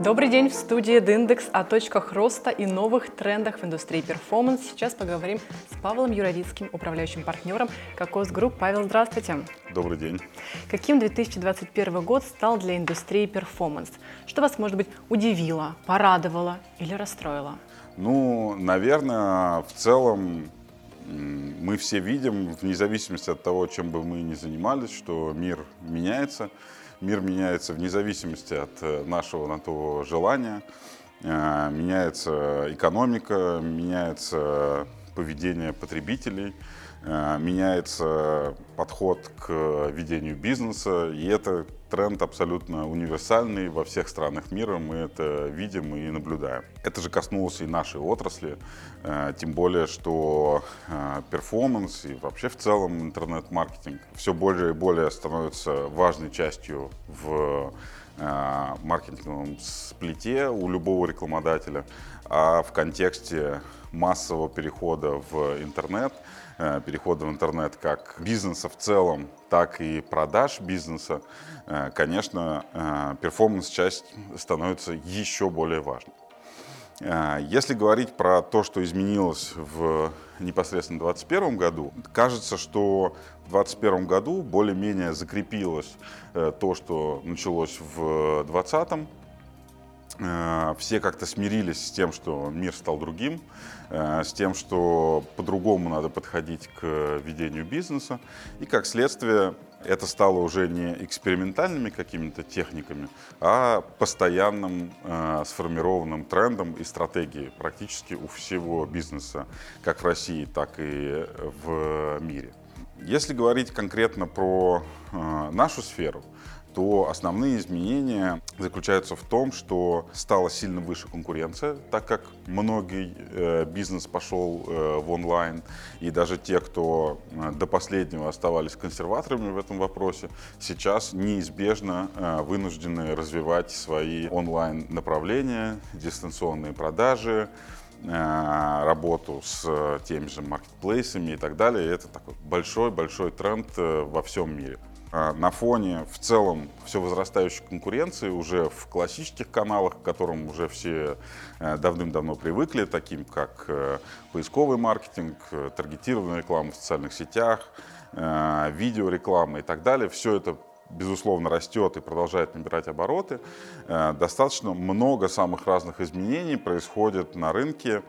Добрый день в студии Диндекс о точках роста и новых трендах в индустрии performance. Сейчас поговорим с Павлом Юровицким, управляющим партнером Kokoc Group. Павел, здравствуйте. Добрый день. Каким 2021 год стал для индустрии перформанс? Что вас, может быть, удивило, порадовало или расстроило? Ну, наверное, в целом мы все видим, вне зависимости от того, чем бы мы ни занимались, что мир меняется мир меняется вне зависимости от э, нашего на то желания. Э, меняется экономика, меняется поведение потребителей, э, меняется подход к ведению бизнеса, и это тренд абсолютно универсальный во всех странах мира, мы это видим и наблюдаем. Это же коснулось и нашей отрасли, э, тем более, что э, перформанс и вообще в целом интернет-маркетинг все более и более становится важной частью в э, маркетинговом сплите у любого рекламодателя, а в контексте массового перехода в интернет – перехода в интернет как бизнеса в целом, так и продаж бизнеса, э, конечно, э, перформанс-часть становится еще более важной. Если говорить про то, что изменилось в непосредственно 2021 году, кажется, что в 2021 году более-менее закрепилось то, что началось в 2020 Э, все как-то смирились с тем, что мир стал другим, э, с тем, что по-другому надо подходить к ведению бизнеса. И как следствие это стало уже не экспериментальными какими-то техниками, а постоянным э, сформированным трендом и стратегией практически у всего бизнеса, как в России, так и в мире. Если говорить конкретно про э, нашу сферу, то основные изменения заключаются в том, что стала сильно выше конкуренция, так как многие э, бизнес пошел э, в онлайн, и даже те, кто э, до последнего оставались консерваторами в этом вопросе, сейчас неизбежно вынуждены развивать свои онлайн направления, дистанционные продажи, работу с теми же маркетплейсами и так далее. И это такой большой-большой тренд во всем мире. А, на фоне в целом все возрастающей конкуренции уже в классических каналах, к которым уже все э, давным-давно привыкли, таким как э, поисковый маркетинг, э, таргетированная реклама в социальных сетях, видеореклама и так далее, все это безусловно, растет и продолжает набирать обороты. Достаточно много самых разных изменений происходит на рынке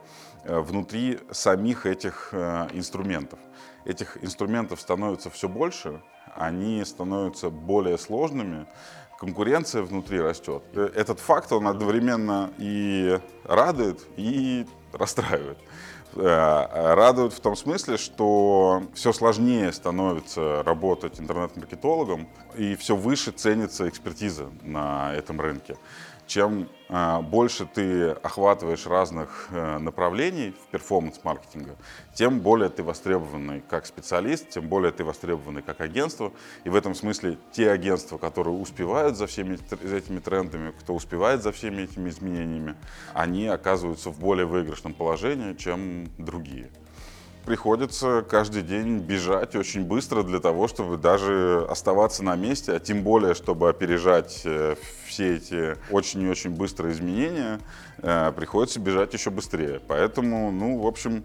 внутри самих этих инструментов. Этих инструментов становится все больше, они становятся более сложными, конкуренция внутри растет. Этот факт, он одновременно и радует, и расстраивает. Э, радует в том смысле, что все сложнее становится работать интернет-маркетологом, и все выше ценится экспертиза на этом рынке чем э, больше ты охватываешь разных э, направлений в перформанс-маркетинга, тем более ты востребованный как специалист, тем более ты востребованный как агентство. И в этом смысле те агентства, которые успевают за всеми этими трендами, кто успевает за всеми этими изменениями, они оказываются в более выигрышном положении, чем другие приходится каждый день бежать очень быстро для того, чтобы даже оставаться на месте, а тем более, чтобы опережать э, все эти очень и очень быстрые изменения, э, приходится бежать еще быстрее. Поэтому, ну, в общем,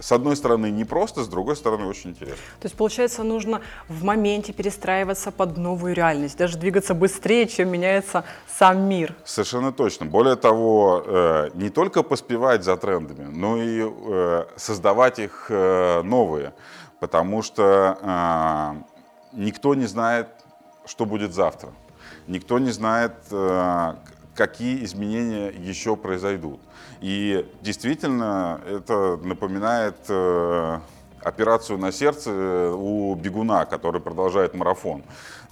с одной стороны непросто, с другой стороны очень интересно. То есть, получается, нужно в моменте перестраиваться под новую реальность, даже двигаться быстрее, чем меняется сам мир. Совершенно точно. Более того, э, не только поспевать за трендами, но и э, создавать их э, новые, потому что никто не знает, что будет завтра. Никто не знает, какие изменения еще произойдут. И действительно, это напоминает э, операцию на сердце у бегуна, который продолжает марафон.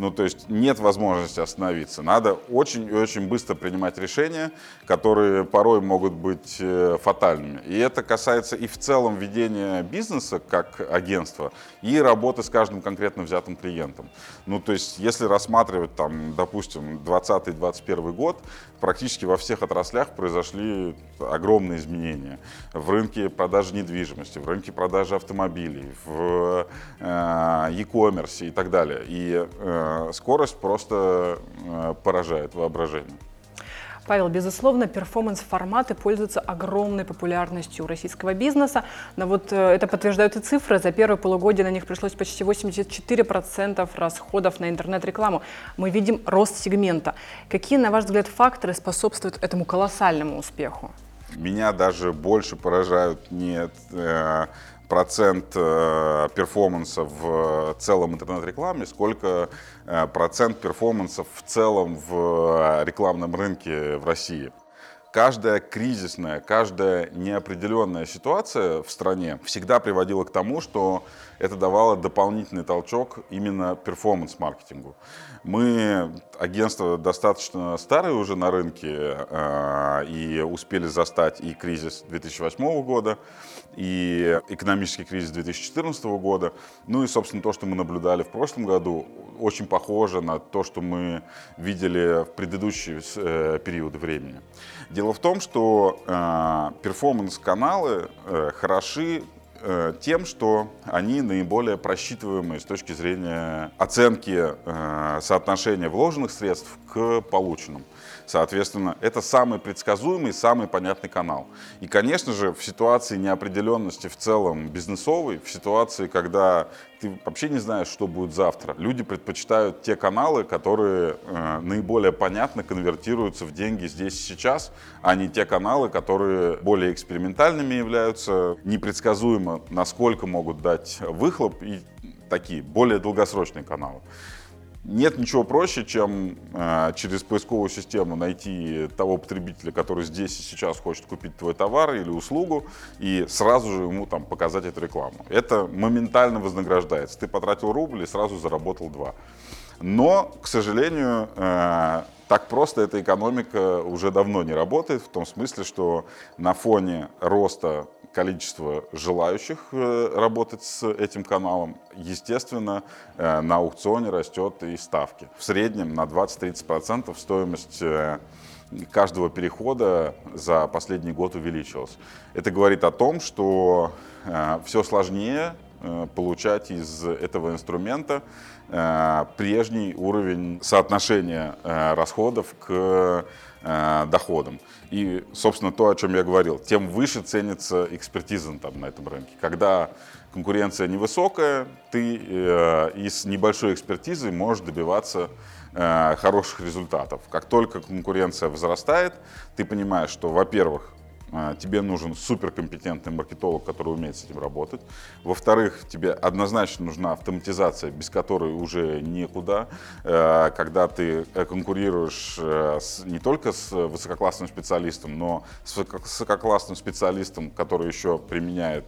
Ну, то есть нет возможности остановиться. Надо очень и очень быстро принимать решения, которые порой могут быть э, фатальными. И это касается и в целом ведения бизнеса как агентства, и работы с каждым конкретно взятым клиентом. Ну, то есть если рассматривать, там, допустим, 2020-2021 год, практически во всех отраслях произошли огромные изменения. В рынке продажи недвижимости, в рынке продажи автомобилей, в э, e-commerce и так далее. И э, скорость просто э, поражает воображение. Павел, безусловно, перформанс-форматы пользуются огромной популярностью у российского бизнеса, но вот э, это подтверждают и цифры. За первое полугодие на них пришлось почти 84% расходов на интернет-рекламу. Мы видим рост сегмента. Какие, на ваш взгляд, факторы способствуют этому колоссальному успеху? Меня даже больше поражают не э, процент э, перформанса в целом интернет-рекламе, сколько э, процент перформанса в целом в рекламном рынке в России каждая кризисная, каждая неопределенная ситуация в стране всегда приводила к тому, что это давало дополнительный толчок именно перформанс-маркетингу. Мы агентство достаточно старое уже на рынке э, и успели застать и кризис 2008 года, и экономический кризис 2014 года. Ну и, собственно, то, что мы наблюдали в прошлом году, очень похоже на то, что мы видели в предыдущие э, периоды времени. Дело в том, что э, перформанс-каналы э, хороши Э, тем, что они наиболее просчитываемые с точки зрения оценки э, соотношения вложенных средств к полученным. Соответственно, это самый предсказуемый, самый понятный канал. И, конечно же, в ситуации неопределенности в целом бизнесовой, в ситуации, когда ты вообще не знаешь, что будет завтра, люди предпочитают те каналы, которые э, наиболее понятно конвертируются в деньги здесь и сейчас, а не те каналы, которые более экспериментальными являются, непредсказуемо, насколько могут дать выхлоп и такие более долгосрочные каналы. Нет ничего проще, чем э, через поисковую систему найти того потребителя, который здесь и сейчас хочет купить твой товар или услугу, и сразу же ему там показать эту рекламу. Это моментально вознаграждается. Ты потратил рубль и сразу заработал два. Но, к сожалению, э, так просто эта экономика уже давно не работает, в том смысле, что на фоне роста количество желающих э, работать с этим каналом, естественно, э, на аукционе растет и ставки. В среднем на 20-30% стоимость э, каждого перехода за последний год увеличилась. Это говорит о том, что все сложнее получать из этого инструмента прежний уровень соотношения расходов к э, доходам. И, собственно, то, о чем я говорил, тем выше ценится экспертиза там, на этом рынке. Когда конкуренция невысокая, ты э, из небольшой экспертизы можешь добиваться э, хороших результатов. Как только конкуренция возрастает, ты понимаешь, что, во-первых, тебе нужен суперкомпетентный маркетолог, который умеет с этим работать. Во-вторых, тебе однозначно нужна автоматизация, без которой уже никуда. Э, когда ты э, конкурируешь э, не только с высококлассным специалистом, но с высококлассным специалистом, который еще применяет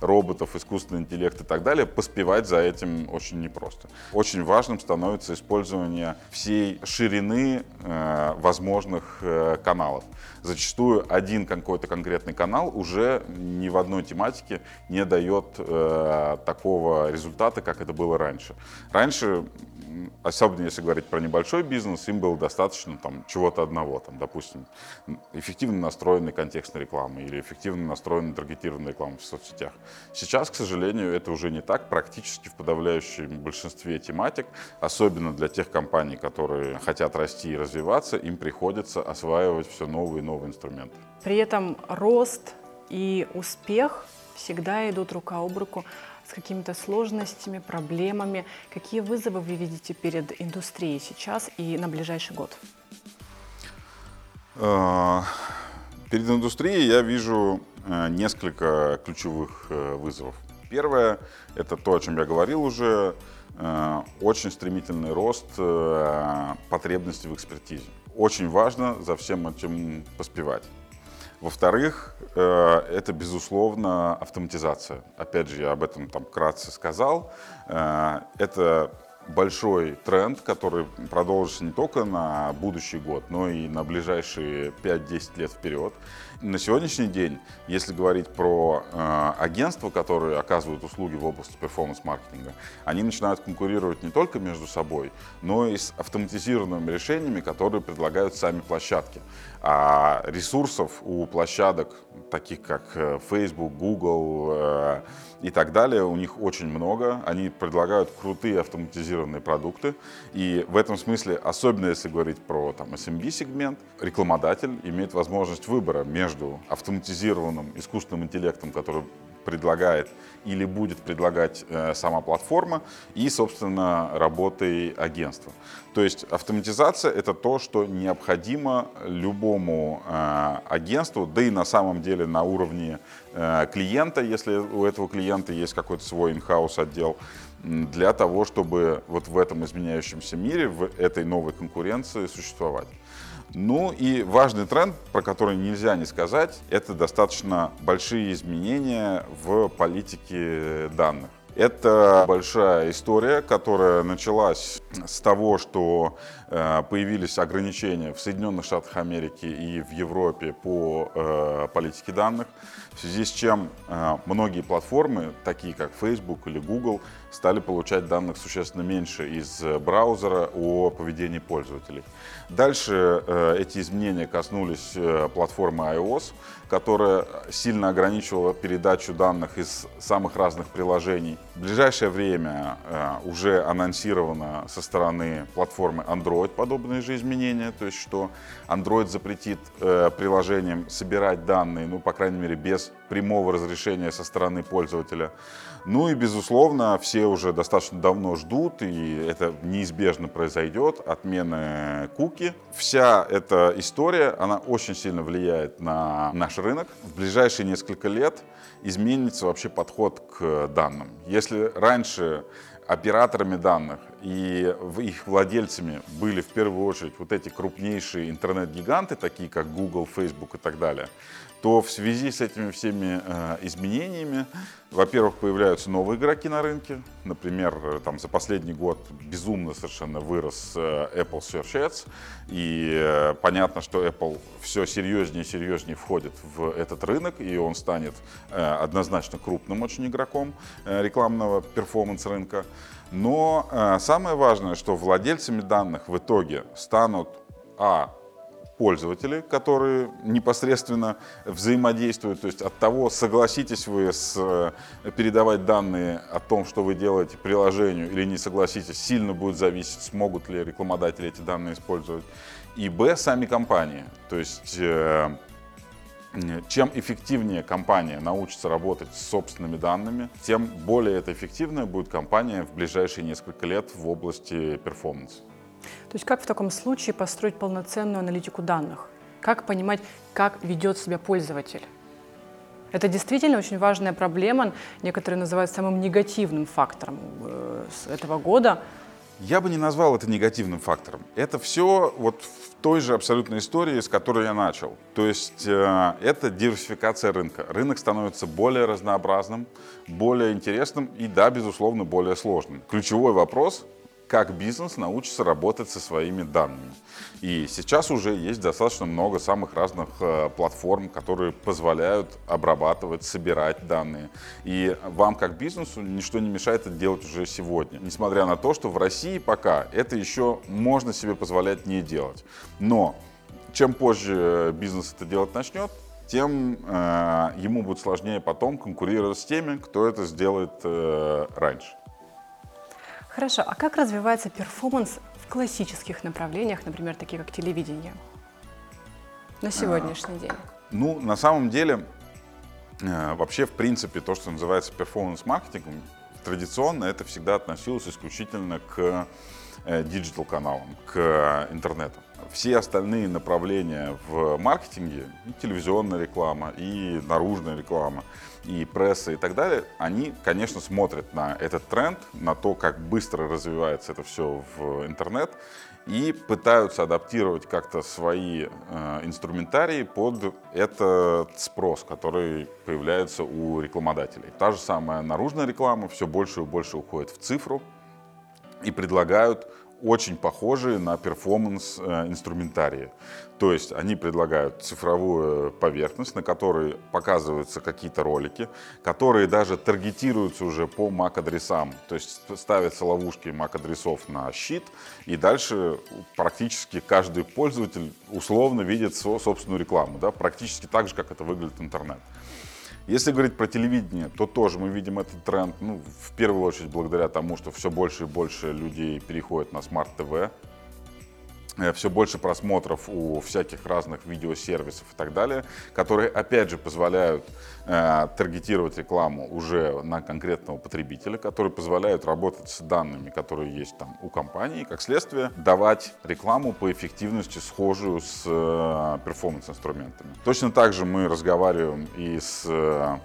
роботов, искусственный интеллект и так далее, поспевать за этим очень непросто. Очень важным становится использование всей ширины возможных каналов. Зачастую один какой-то конкретный канал уже ни в одной тематике не дает э, такого результата, как это было раньше. Раньше, особенно если говорить про небольшой бизнес, им было достаточно там, чего-то одного, там, допустим, эффективно настроенной контекстной рекламы или эффективно настроенной таргетированной рекламы в соцсетях. Сейчас, к сожалению, это уже не так. Практически в подавляющем большинстве тематик, особенно для тех компаний, которые хотят расти и развиваться, им приходится осваивать все новые и новые инструменты. При этом рост и успех всегда идут рука об руку с какими-то сложностями, проблемами. Какие вызовы вы видите перед индустрией сейчас и на ближайший год? А, перед индустрией я вижу э, несколько ключевых э, вызовов. Первое – это то, о чем я говорил уже, э, очень стремительный рост потребностей в экспертизе. Очень важно за всем этим поспевать. Во-вторых, э, это, безусловно, автоматизация. Опять же, я об этом там кратко сказал. Э, это большой тренд, который продолжится не только на будущий год, но и на ближайшие 5-10 лет вперед. На сегодняшний день, если говорить про э, агентства, которые оказывают услуги в области перформанс-маркетинга, они начинают конкурировать не только между собой, но и с автоматизированными решениями, которые предлагают сами площадки. А ресурсов у площадок, таких как э, Facebook, Google, э, и так далее. У них очень много. Они предлагают крутые автоматизированные продукты. И в этом смысле, особенно если говорить про там, SMB-сегмент, рекламодатель имеет возможность выбора между автоматизированным искусственным интеллектом, который предлагает или будет предлагать э, сама платформа и, собственно, работой агентства. То есть автоматизация — это то, что необходимо любому э, агентству, да и на самом деле на уровне э, клиента, если у этого клиента есть какой-то свой in-house отдел, для того, чтобы вот в этом изменяющемся мире, в этой новой конкуренции существовать. Ну и важный тренд, про который нельзя не сказать, это достаточно большие изменения в политике данных. Это большая история, которая началась с того, что появились ограничения в Соединенных Штатах Америки и в Европе по э, политике данных, в связи с чем э, многие платформы, такие как Facebook или Google, стали получать данных существенно меньше из браузера о поведении пользователей. Дальше эти изменения коснулись платформы iOS, которая сильно ограничивала передачу данных из самых разных приложений. В ближайшее время э, уже анонсировано со стороны платформы Android подобные же изменения, то есть что Android запретит э, приложениям собирать данные, ну, по крайней мере, без прямого разрешения со стороны пользователя. Ну и, безусловно, все уже достаточно давно ждут, и это неизбежно произойдет, отмены куки. Вся эта история, она очень сильно влияет на наш рынок. В ближайшие несколько лет изменится вообще подход к данным. Если раньше операторами данных и их владельцами были в первую очередь вот эти крупнейшие интернет-гиганты, такие как Google, Facebook и так далее, то в связи с этими всеми э, изменениями, во-первых, появляются новые игроки на рынке. Например, э, там за последний год безумно совершенно вырос э, Apple Search Ads. И понятно, что Apple все серьезнее и серьезнее входит в этот рынок, и он станет однозначно крупным очень игроком рекламного перформанс-рынка. Но э, самое важное, что владельцами данных в итоге станут а пользователи, которые непосредственно взаимодействуют. То есть от того, согласитесь вы с, э, передавать данные о том, что вы делаете приложению, или не согласитесь, сильно будет зависеть, смогут ли рекламодатели эти данные использовать. И б, сами компании. То есть э, чем эффективнее компания научится работать с собственными данными, тем более это эффективная будет компания в ближайшие несколько лет в области перформанса. То есть как в таком случае построить полноценную аналитику данных? Как понимать, как ведет себя пользователь? Это действительно очень важная проблема, некоторые называют самым негативным фактором э, этого года. Я бы не назвал это негативным фактором. Это все вот в той же абсолютной истории, с которой я начал. То есть э, это диверсификация рынка. Рынок становится более разнообразным, более интересным и, да, безусловно, более сложным. Ключевой вопрос как бизнес научится работать со своими данными. И сейчас уже есть достаточно много самых разных э, платформ, которые позволяют обрабатывать, собирать данные. И вам как бизнесу ничто не мешает это делать уже сегодня. Несмотря на то, что в России пока это еще можно себе позволять не делать. Но чем позже бизнес это делать начнет, тем э, ему будет сложнее потом конкурировать с теми, кто это сделает э, раньше. Хорошо, а как развивается перформанс в классических направлениях, например, такие как телевидение, на сегодняшний день? Ну, на самом деле, э, вообще, в принципе, то, что называется performance-маркетингом, традиционно это всегда относилось исключительно к э, digital-каналам, к интернету. Все остальные направления в маркетинге, и телевизионная реклама, и наружная реклама, и пресса и так далее, они, конечно, смотрят на этот тренд, на то, как быстро развивается это все в интернет, и пытаются адаптировать как-то свои э, инструментарии под этот спрос, который появляется у рекламодателей. Та же самая наружная реклама все больше и больше уходит в цифру и предлагают очень похожие на перформанс э, инструментарии. То есть они предлагают цифровую поверхность, на которой показываются какие-то ролики, которые даже таргетируются уже по MAC-адресам. То есть ставятся ловушки MAC-адресов на щит, и дальше практически каждый пользователь условно видит свою собственную рекламу, да, практически так же, как это выглядит интернет. Если говорить про телевидение, то тоже мы видим этот тренд, ну, в первую очередь благодаря тому, что все больше и больше людей переходят на смарт-ТВ, все больше просмотров у всяких разных видеосервисов и так далее, которые, опять же, позволяют э, таргетировать рекламу уже на конкретного потребителя, которые позволяют работать с данными, которые есть там у компании, как следствие, давать рекламу по эффективности схожую с э, performance-инструментами. Точно так же мы разговариваем и с э,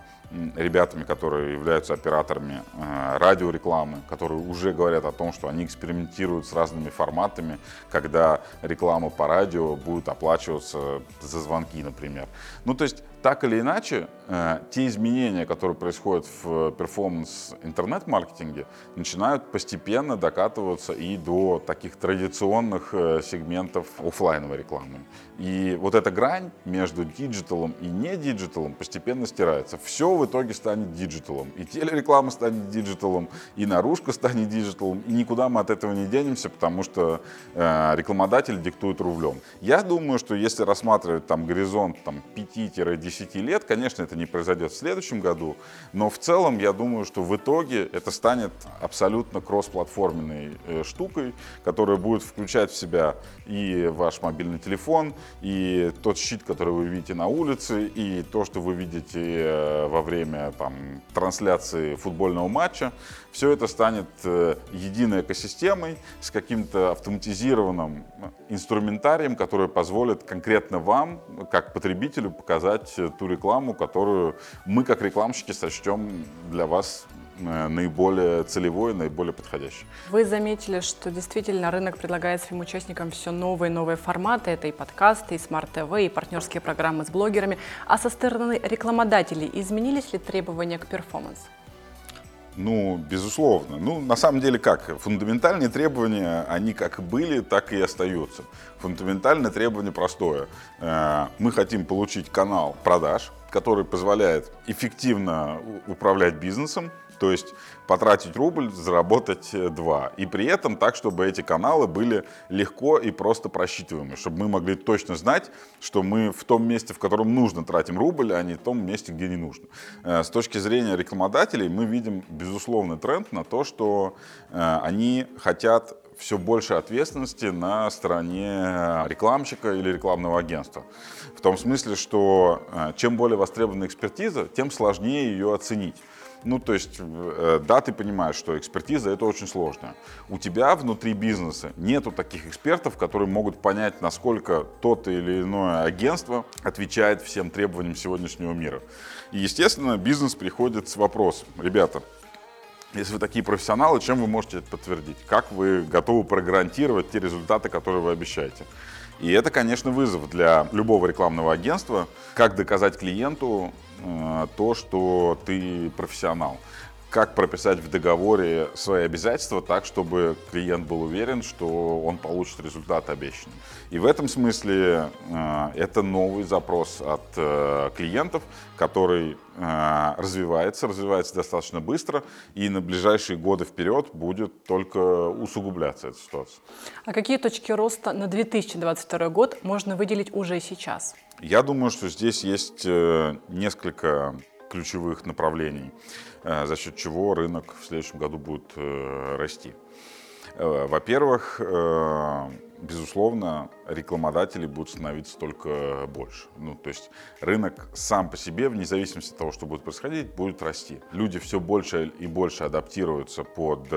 ребятами, которые являются операторами э, радиорекламы, которые уже говорят о том, что они экспериментируют с разными форматами, когда реклама по радио будет оплачиваться за звонки, например. Ну, то есть так или иначе, э, те изменения, которые происходят в performance интернет-маркетинге, начинают постепенно докатываться и до таких традиционных э, сегментов офлайновой рекламы. И вот эта грань между диджиталом и не диджиталом постепенно стирается. Все в итоге станет диджиталом. И телереклама станет диджиталом, и наружка станет диджиталом, и никуда мы от этого не денемся, потому что э, рекламодатель диктует рублем. Я думаю, что если рассматривать там горизонт там, 5-10 10 лет. Конечно, это не произойдет в следующем году, но в целом я думаю, что в итоге это станет абсолютно кроссплатформенной э, штукой, которая будет включать в себя и ваш мобильный телефон, и тот щит, который вы видите на улице, и то, что вы видите э, во время там, трансляции футбольного матча. Все это станет э, единой экосистемой с каким-то автоматизированным инструментарием, который позволит конкретно вам, как потребителю, показать ту рекламу, которую мы, как рекламщики, сочтем для вас э, наиболее целевой, наиболее подходящий. Вы заметили, что действительно рынок предлагает своим участникам все новые и новые форматы. Это и подкасты, и смарт-ТВ, и партнерские программы с блогерами. А со стороны рекламодателей изменились ли требования к перформансу? Ну, безусловно. Ну, на самом деле как? Фундаментальные требования, они как были, так и остаются. Фундаментальное требование простое. Э, мы хотим получить канал продаж, который позволяет эффективно управлять бизнесом, то есть потратить рубль, заработать э, два. И при этом так, чтобы эти каналы были легко и просто просчитываемы, чтобы мы могли точно знать, что мы в том месте, в котором нужно, тратим рубль, а не в том месте, где не нужно. Э, с точки зрения рекламодателей мы видим безусловный тренд на то, что э, они хотят все больше ответственности на стороне рекламщика или рекламного агентства. В том смысле, что чем более востребована экспертиза, тем сложнее ее оценить. Ну, то есть, э, да, ты понимаешь, что экспертиза это очень сложно. У тебя внутри бизнеса нету таких экспертов, которые могут понять, насколько то или иное агентство отвечает всем требованиям сегодняшнего мира. И, естественно, бизнес приходит с вопросом, ребята, если вы такие профессионалы, чем вы можете это подтвердить? Как вы готовы прогарантировать те результаты, которые вы обещаете? И это, конечно, вызов для любого рекламного агентства, как доказать клиенту то, что ты профессионал как прописать в договоре свои обязательства так, чтобы клиент был уверен, что он получит результат обещанный. И в этом смысле э, это новый запрос от э, клиентов, который э, развивается, развивается достаточно быстро, и на ближайшие годы вперед будет только усугубляться эта ситуация. А какие точки роста на 2022 год можно выделить уже сейчас? Я думаю, что здесь есть э, несколько ключевых направлений, э, за счет чего рынок в следующем году будет э, расти. Э, во-первых, безусловно, рекламодателей будет становиться только больше. Ну, то есть рынок сам по себе, вне зависимости от того, что будет происходить, будет расти. Люди все больше и больше адаптируются под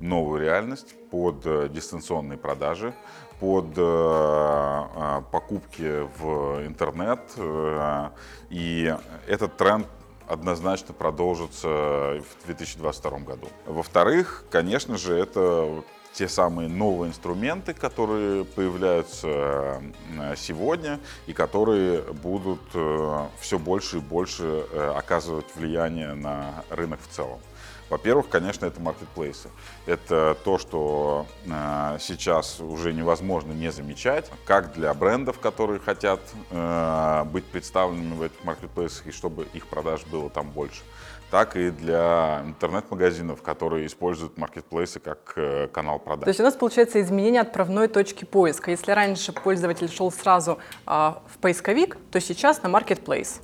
новую реальность, под дистанционные продажи, под покупки в интернет. И этот тренд однозначно продолжится в 2022 году. Во-вторых, конечно же, это те самые новые инструменты, которые появляются э, сегодня и которые будут э, все больше и больше э, оказывать влияние на рынок в целом. Во-первых, конечно, это маркетплейсы. Это то, что э, сейчас уже невозможно не замечать, как для брендов, которые хотят э, быть представленными в этих маркетплейсах и чтобы их продаж было там больше, так и для интернет-магазинов, которые используют маркетплейсы как э, канал продаж. То есть у нас получается изменение отправной точки поиска. Если раньше пользователь шел сразу э, в поисковик, то сейчас на маркетплейс.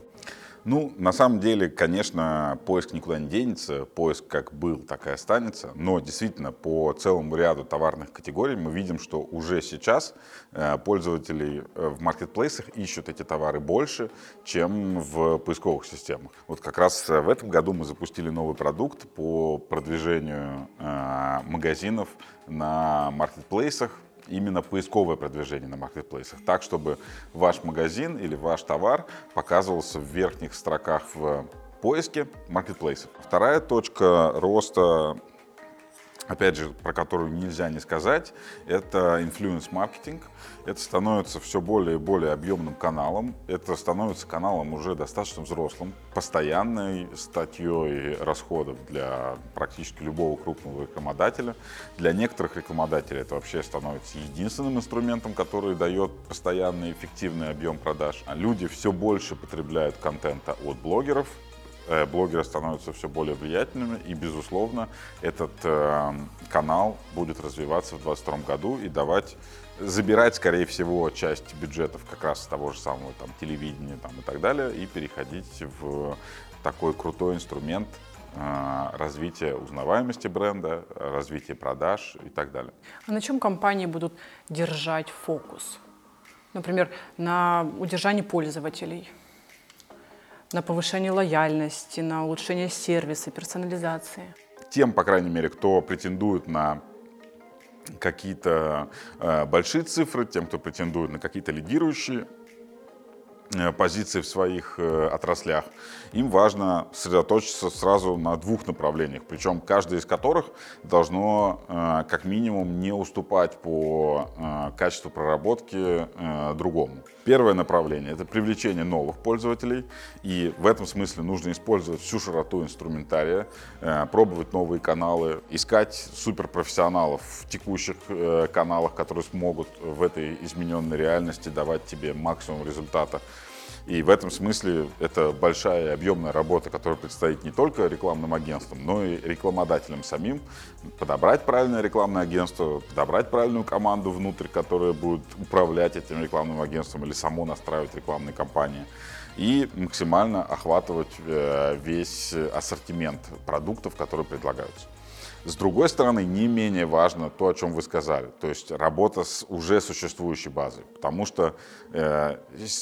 Ну, на самом деле, конечно, поиск никуда не денется. Поиск как был, так и останется. Но действительно, по целому ряду товарных категорий мы видим, что уже сейчас э, пользователи э, в маркетплейсах ищут эти товары больше, чем в поисковых системах. Вот как раз в этом году мы запустили новый продукт по продвижению э, магазинов на маркетплейсах именно поисковое продвижение на маркетплейсах, так, чтобы ваш магазин или ваш товар показывался в верхних строках в поиске маркетплейсов. Вторая точка роста опять же, про которую нельзя не сказать, это инфлюенс-маркетинг. Это становится все более и более объемным каналом. Это становится каналом уже достаточно взрослым, постоянной статьей расходов для практически любого крупного рекламодателя. Для некоторых рекламодателей это вообще становится единственным инструментом, который дает постоянный эффективный объем продаж. А люди все больше потребляют контента от блогеров, блогеры становятся все более влиятельными, и, безусловно, этот э, канал будет развиваться в 2022 году и давать, забирать, скорее всего, часть бюджетов как раз с того же самого там, телевидения там, и так далее, и переходить в такой крутой инструмент э, развития узнаваемости бренда, развития продаж и так далее. А на чем компании будут держать фокус? Например, на удержании пользователей – на повышение лояльности, на улучшение сервиса, персонализации? Тем, по крайней мере, кто претендует на какие-то э, большие цифры, тем, кто претендует на какие-то лидирующие позиции в своих э, отраслях, им важно сосредоточиться сразу на двух направлениях, причем каждое из которых должно э, как минимум не уступать по качеству проработки другому. Первое направление – это привлечение новых пользователей, и в этом смысле нужно использовать всю широту инструментария, пробовать новые каналы, искать суперпрофессионалов в текущих каналах, которые смогут в этой измененной реальности давать тебе максимум результата и в этом смысле это большая и объемная работа, которая предстоит не только рекламным агентствам, но и рекламодателям самим. Подобрать правильное рекламное агентство, подобрать правильную команду внутрь, которая будет управлять этим рекламным агентством или само настраивать рекламные кампании и максимально охватывать э, весь ассортимент продуктов, которые предлагаются. С другой стороны, не менее важно то, о чем вы сказали, то есть работа с уже существующей базой, потому что э,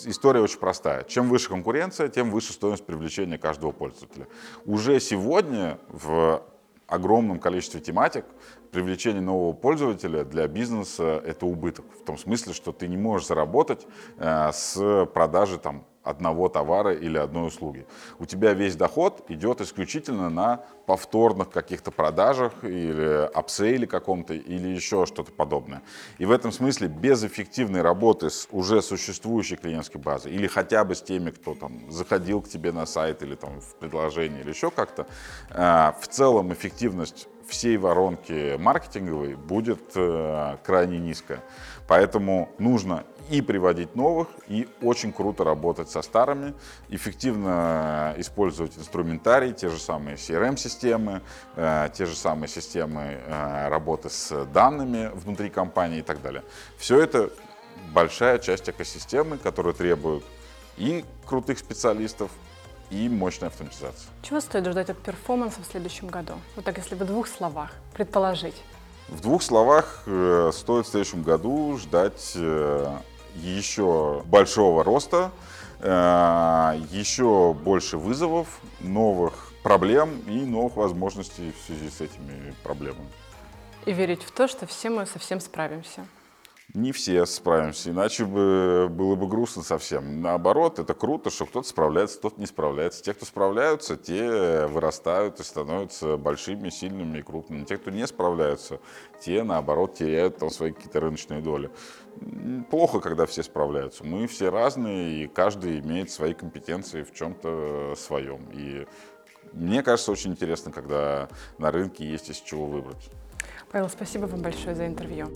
история очень простая. Чем выше конкуренция, тем выше стоимость привлечения каждого пользователя. Уже сегодня в огромном количестве тематик привлечение нового пользователя для бизнеса это убыток. В том смысле, что ты не можешь заработать э, с продажи там одного товара или одной услуги. У тебя весь доход идет исключительно на повторных каких-то продажах или апсейле каком-то или еще что-то подобное. И в этом смысле без эффективной работы с уже существующей клиентской базой или хотя бы с теми, кто там заходил к тебе на сайт или там в предложение или еще как-то, э, в целом эффективность всей воронки маркетинговой будет э, крайне низкая. Поэтому нужно и приводить новых, и очень круто работать со старыми, эффективно использовать инструментарий, те же самые CRM-системы, э, те же самые системы э, работы с данными внутри компании и так далее. Все это большая часть экосистемы, которая требует и крутых специалистов, и мощная автоматизация. Чего стоит ждать от перформанса в следующем году? Вот так, если в двух словах предположить. В двух словах э, стоит в следующем году ждать э, еще большого роста, э, еще больше вызовов, новых проблем и новых возможностей в связи с этими проблемами. И верить в то, что все мы совсем справимся не все справимся, иначе бы было бы грустно совсем. Наоборот, это круто, что кто-то справляется, кто-то не справляется. Те, кто справляются, те вырастают и становятся большими, сильными и крупными. Те, кто не справляются, те, наоборот, теряют там свои какие-то рыночные доли. Плохо, когда все справляются. Мы все разные, и каждый имеет свои компетенции в чем-то своем. И мне кажется, очень интересно, когда на рынке есть из чего выбрать. Павел, спасибо вам большое за интервью.